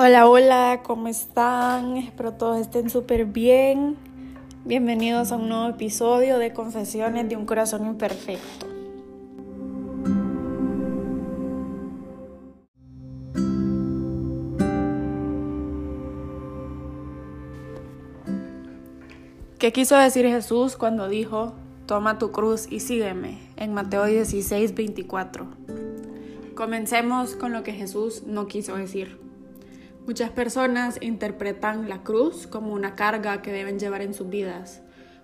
Hola, hola, ¿cómo están? Espero todos estén súper bien. Bienvenidos a un nuevo episodio de Confesiones de un Corazón Imperfecto. ¿Qué quiso decir Jesús cuando dijo, toma tu cruz y sígueme? En Mateo 16, 24. Comencemos con lo que Jesús no quiso decir. Muchas personas interpretan la cruz como una carga que deben llevar en sus vidas,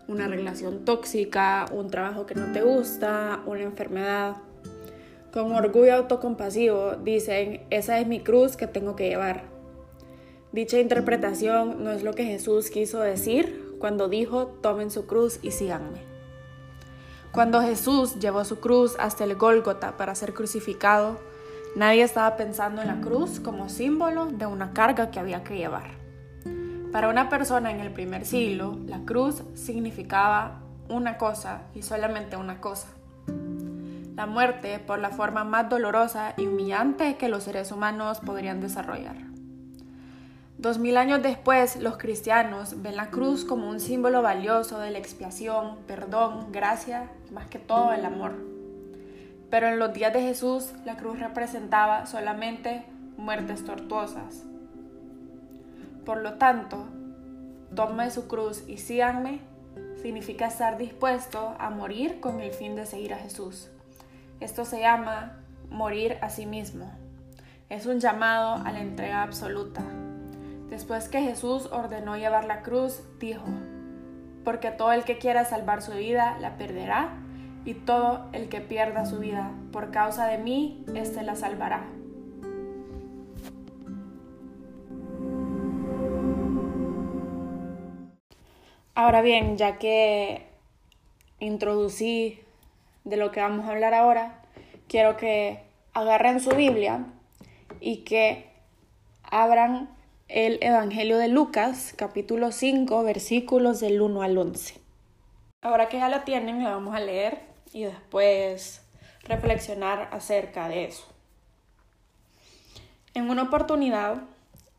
una relación tóxica, un trabajo que no te gusta, una enfermedad. Con orgullo autocompasivo dicen, esa es mi cruz que tengo que llevar. Dicha interpretación no es lo que Jesús quiso decir cuando dijo, tomen su cruz y síganme. Cuando Jesús llevó su cruz hasta el Gólgota para ser crucificado, Nadie estaba pensando en la cruz como símbolo de una carga que había que llevar. Para una persona en el primer siglo, la cruz significaba una cosa y solamente una cosa. La muerte por la forma más dolorosa y humillante que los seres humanos podrían desarrollar. Dos mil años después, los cristianos ven la cruz como un símbolo valioso de la expiación, perdón, gracia y más que todo el amor. Pero en los días de Jesús la cruz representaba solamente muertes tortuosas. Por lo tanto, tome su cruz y síganme significa estar dispuesto a morir con el fin de seguir a Jesús. Esto se llama morir a sí mismo. Es un llamado a la entrega absoluta. Después que Jesús ordenó llevar la cruz, dijo, porque todo el que quiera salvar su vida la perderá, y todo el que pierda su vida por causa de mí, éste la salvará. Ahora bien, ya que introducí de lo que vamos a hablar ahora, quiero que agarren su Biblia y que abran el Evangelio de Lucas, capítulo 5, versículos del 1 al 11. Ahora que ya lo tienen, la vamos a leer y después reflexionar acerca de eso. En una oportunidad,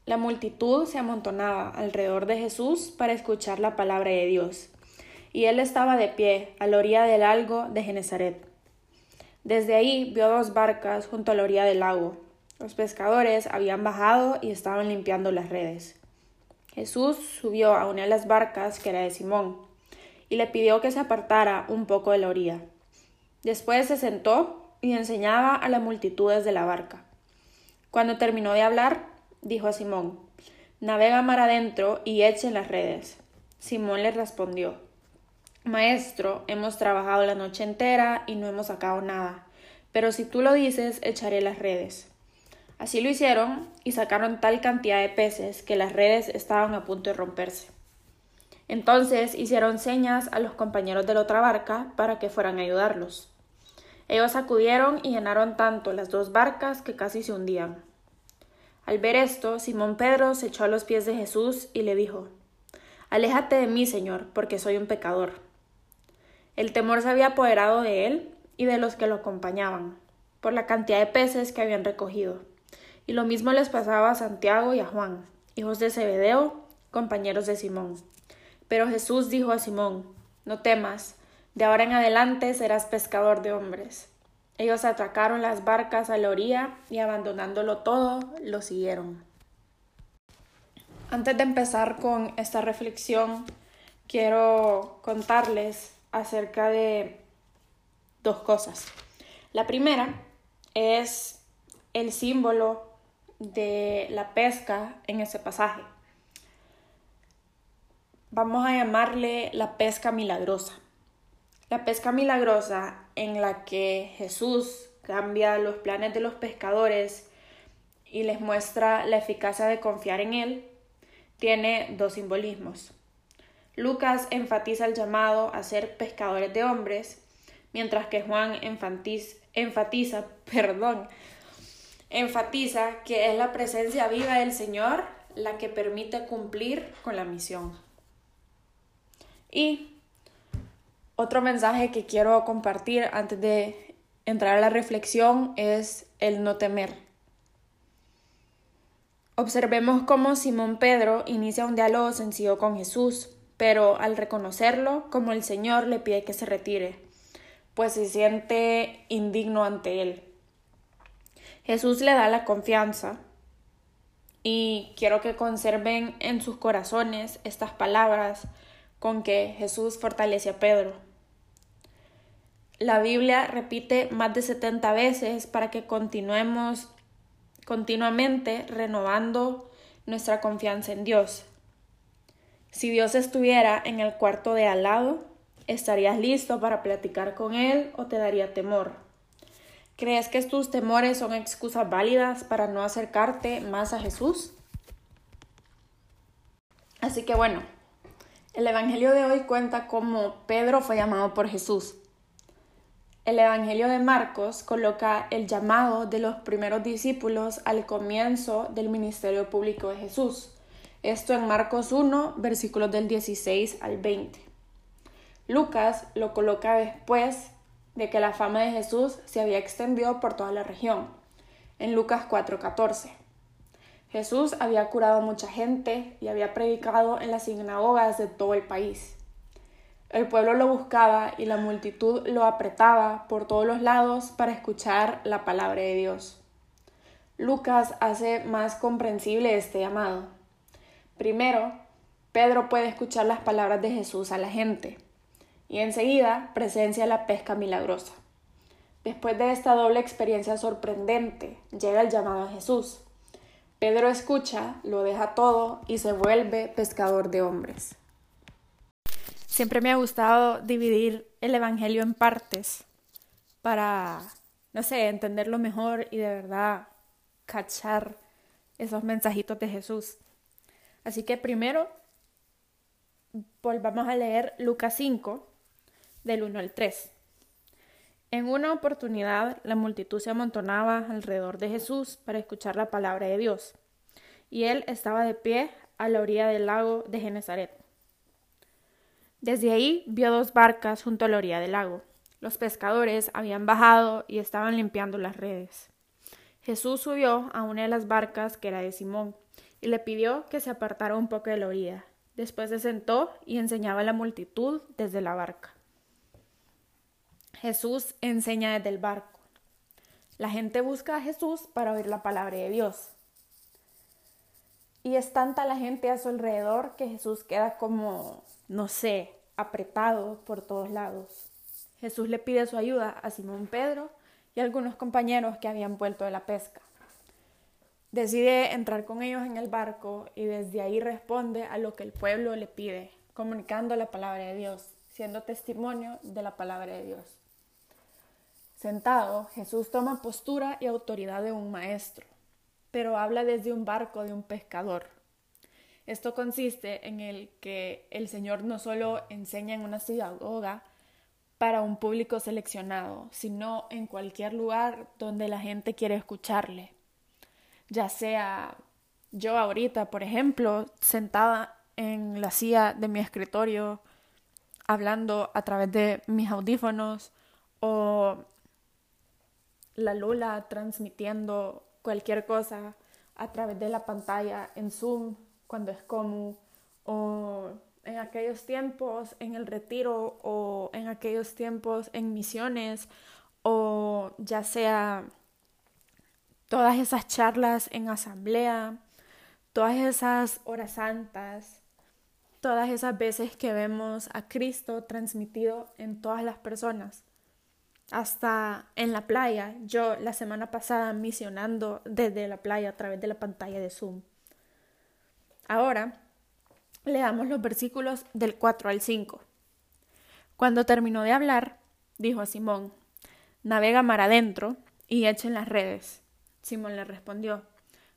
la multitud se amontonaba alrededor de Jesús para escuchar la palabra de Dios, y él estaba de pie a la orilla del lago de Genezaret. Desde ahí vio dos barcas junto a la orilla del lago. Los pescadores habían bajado y estaban limpiando las redes. Jesús subió a una de las barcas, que era de Simón, y le pidió que se apartara un poco de la orilla. Después se sentó y enseñaba a las multitudes de la barca. Cuando terminó de hablar, dijo a Simón, Navega mar adentro y echen las redes. Simón le respondió, Maestro, hemos trabajado la noche entera y no hemos sacado nada, pero si tú lo dices, echaré las redes. Así lo hicieron y sacaron tal cantidad de peces que las redes estaban a punto de romperse. Entonces hicieron señas a los compañeros de la otra barca para que fueran a ayudarlos. Ellos acudieron y llenaron tanto las dos barcas que casi se hundían. Al ver esto, Simón Pedro se echó a los pies de Jesús y le dijo Aléjate de mí, Señor, porque soy un pecador. El temor se había apoderado de él y de los que lo acompañaban, por la cantidad de peces que habían recogido. Y lo mismo les pasaba a Santiago y a Juan, hijos de Zebedeo, compañeros de Simón. Pero Jesús dijo a Simón No temas, de ahora en adelante serás pescador de hombres. Ellos atracaron las barcas a la orilla y abandonándolo todo, lo siguieron. Antes de empezar con esta reflexión, quiero contarles acerca de dos cosas. La primera es el símbolo de la pesca en ese pasaje. Vamos a llamarle la pesca milagrosa. La pesca milagrosa en la que Jesús cambia los planes de los pescadores y les muestra la eficacia de confiar en Él, tiene dos simbolismos. Lucas enfatiza el llamado a ser pescadores de hombres, mientras que Juan enfatiza, enfatiza, perdón, enfatiza que es la presencia viva del Señor la que permite cumplir con la misión. Y otro mensaje que quiero compartir antes de entrar a la reflexión es el no temer. Observemos cómo Simón Pedro inicia un diálogo sencillo con Jesús, pero al reconocerlo como el Señor le pide que se retire, pues se siente indigno ante él. Jesús le da la confianza y quiero que conserven en sus corazones estas palabras con que Jesús fortalece a Pedro. La Biblia repite más de 70 veces para que continuemos continuamente renovando nuestra confianza en Dios. Si Dios estuviera en el cuarto de al lado, ¿estarías listo para platicar con Él o te daría temor? ¿Crees que tus temores son excusas válidas para no acercarte más a Jesús? Así que bueno, el Evangelio de hoy cuenta cómo Pedro fue llamado por Jesús. El Evangelio de Marcos coloca el llamado de los primeros discípulos al comienzo del ministerio público de Jesús. Esto en Marcos 1, versículos del 16 al 20. Lucas lo coloca después de que la fama de Jesús se había extendido por toda la región, en Lucas 4:14. Jesús había curado a mucha gente y había predicado en las sinagogas de todo el país. El pueblo lo buscaba y la multitud lo apretaba por todos los lados para escuchar la palabra de Dios. Lucas hace más comprensible este llamado. Primero, Pedro puede escuchar las palabras de Jesús a la gente y enseguida presencia la pesca milagrosa. Después de esta doble experiencia sorprendente, llega el llamado a Jesús. Pedro escucha, lo deja todo y se vuelve pescador de hombres. Siempre me ha gustado dividir el Evangelio en partes para, no sé, entenderlo mejor y de verdad cachar esos mensajitos de Jesús. Así que primero volvamos a leer Lucas 5, del 1 al 3. En una oportunidad la multitud se amontonaba alrededor de Jesús para escuchar la palabra de Dios, y él estaba de pie a la orilla del lago de Genezaret. Desde ahí vio dos barcas junto a la orilla del lago. Los pescadores habían bajado y estaban limpiando las redes. Jesús subió a una de las barcas que era de Simón y le pidió que se apartara un poco de la orilla. Después se sentó y enseñaba a la multitud desde la barca. Jesús enseña desde el barco. La gente busca a Jesús para oír la palabra de Dios. Y es tanta la gente a su alrededor que Jesús queda como, no sé, apretado por todos lados. Jesús le pide su ayuda a Simón Pedro y algunos compañeros que habían vuelto de la pesca. Decide entrar con ellos en el barco y desde ahí responde a lo que el pueblo le pide, comunicando la palabra de Dios, siendo testimonio de la palabra de Dios. Sentado, Jesús toma postura y autoridad de un maestro, pero habla desde un barco de un pescador. Esto consiste en el que el Señor no solo enseña en una sinagoga para un público seleccionado, sino en cualquier lugar donde la gente quiere escucharle. Ya sea yo ahorita, por ejemplo, sentada en la silla de mi escritorio, hablando a través de mis audífonos, o la Lula transmitiendo cualquier cosa a través de la pantalla en Zoom cuando es común, o en aquellos tiempos en el retiro, o en aquellos tiempos en misiones, o ya sea todas esas charlas en asamblea, todas esas horas santas, todas esas veces que vemos a Cristo transmitido en todas las personas. Hasta en la playa, yo la semana pasada misionando desde la playa a través de la pantalla de Zoom. Ahora, leamos los versículos del 4 al 5. Cuando terminó de hablar, dijo a Simón, Navega mar adentro y echen las redes. Simón le respondió,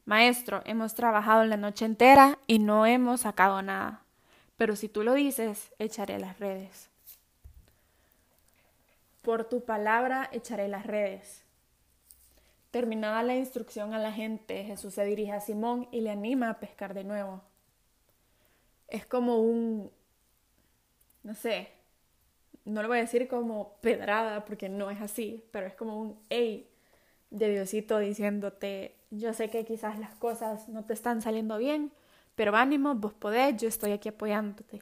Maestro, hemos trabajado la noche entera y no hemos sacado nada, pero si tú lo dices, echaré las redes. Por tu palabra echaré las redes. Terminada la instrucción a la gente, Jesús se dirige a Simón y le anima a pescar de nuevo. Es como un, no sé, no lo voy a decir como pedrada porque no es así, pero es como un, hey, de Diosito diciéndote, yo sé que quizás las cosas no te están saliendo bien, pero ánimo, vos podés, yo estoy aquí apoyándote.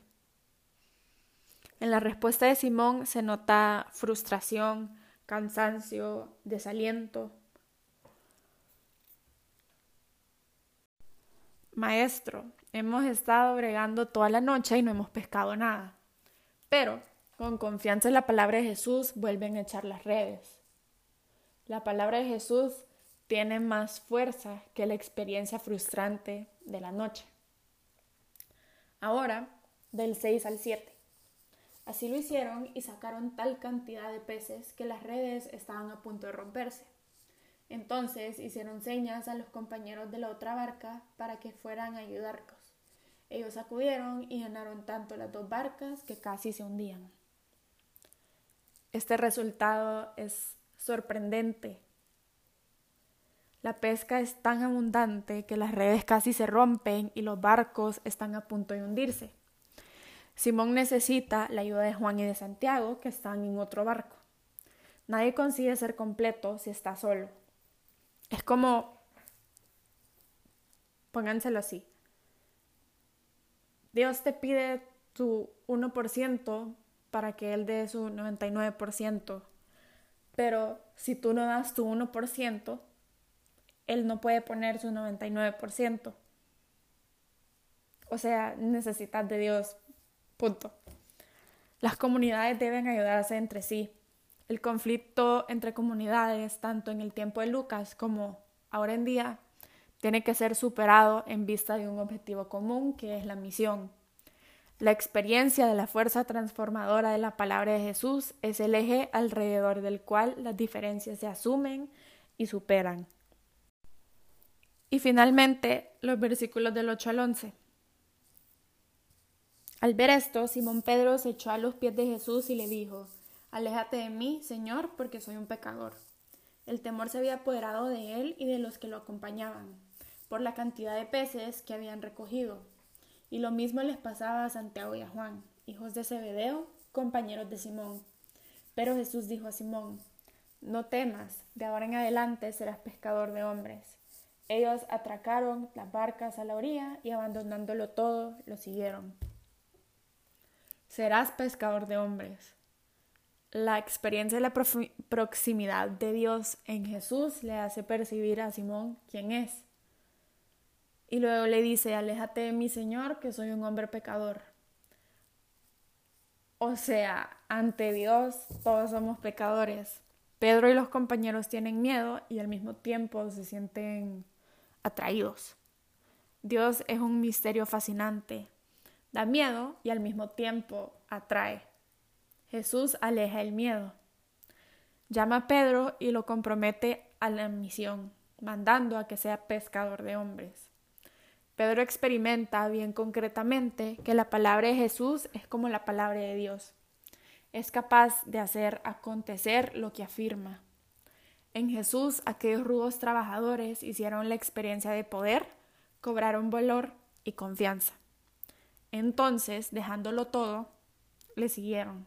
En la respuesta de Simón se nota frustración, cansancio, desaliento. Maestro, hemos estado bregando toda la noche y no hemos pescado nada. Pero, con confianza en la palabra de Jesús, vuelven a echar las redes. La palabra de Jesús tiene más fuerza que la experiencia frustrante de la noche. Ahora, del 6 al 7. Así lo hicieron y sacaron tal cantidad de peces que las redes estaban a punto de romperse. Entonces hicieron señas a los compañeros de la otra barca para que fueran a ayudarlos. Ellos acudieron y llenaron tanto las dos barcas que casi se hundían. Este resultado es sorprendente. La pesca es tan abundante que las redes casi se rompen y los barcos están a punto de hundirse. Simón necesita la ayuda de Juan y de Santiago, que están en otro barco. Nadie consigue ser completo si está solo. Es como, pónganselo así, Dios te pide tu 1% para que Él dé su 99%, pero si tú no das tu 1%, Él no puede poner su 99%. O sea, necesitas de Dios Punto. Las comunidades deben ayudarse entre sí. El conflicto entre comunidades, tanto en el tiempo de Lucas como ahora en día, tiene que ser superado en vista de un objetivo común que es la misión. La experiencia de la fuerza transformadora de la palabra de Jesús es el eje alrededor del cual las diferencias se asumen y superan. Y finalmente, los versículos del 8 al 11. Al ver esto, Simón Pedro se echó a los pies de Jesús y le dijo, Aléjate de mí, Señor, porque soy un pecador. El temor se había apoderado de él y de los que lo acompañaban, por la cantidad de peces que habían recogido. Y lo mismo les pasaba a Santiago y a Juan, hijos de Zebedeo, compañeros de Simón. Pero Jesús dijo a Simón, No temas, de ahora en adelante serás pescador de hombres. Ellos atracaron las barcas a la orilla y abandonándolo todo, lo siguieron serás pescador de hombres. La experiencia de la proximidad de Dios en Jesús le hace percibir a Simón quién es. Y luego le dice, aléjate de mi Señor, que soy un hombre pecador. O sea, ante Dios todos somos pecadores. Pedro y los compañeros tienen miedo y al mismo tiempo se sienten atraídos. Dios es un misterio fascinante, Da miedo y al mismo tiempo atrae. Jesús aleja el miedo. Llama a Pedro y lo compromete a la misión, mandando a que sea pescador de hombres. Pedro experimenta bien concretamente que la palabra de Jesús es como la palabra de Dios. Es capaz de hacer acontecer lo que afirma. En Jesús aquellos rudos trabajadores hicieron la experiencia de poder, cobraron valor y confianza. Entonces, dejándolo todo, le siguieron.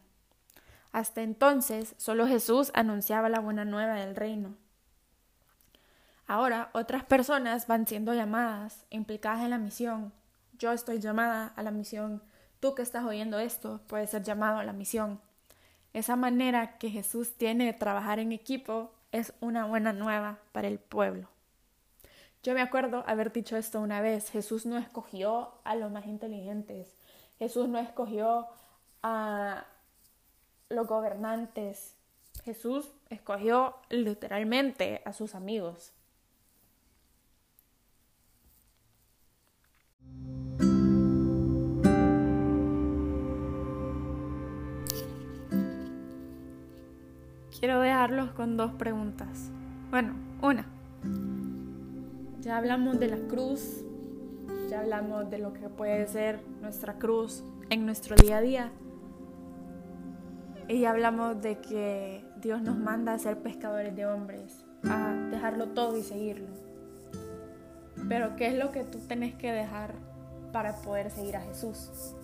Hasta entonces, solo Jesús anunciaba la buena nueva del reino. Ahora, otras personas van siendo llamadas, implicadas en la misión. Yo estoy llamada a la misión. Tú que estás oyendo esto, puedes ser llamado a la misión. Esa manera que Jesús tiene de trabajar en equipo es una buena nueva para el pueblo. Yo me acuerdo haber dicho esto una vez, Jesús no escogió a los más inteligentes, Jesús no escogió a los gobernantes, Jesús escogió literalmente a sus amigos. Quiero dejarlos con dos preguntas. Bueno, una. Ya hablamos de la cruz, ya hablamos de lo que puede ser nuestra cruz en nuestro día a día. Y ya hablamos de que Dios nos manda a ser pescadores de hombres, a dejarlo todo y seguirlo. Pero ¿qué es lo que tú tenés que dejar para poder seguir a Jesús?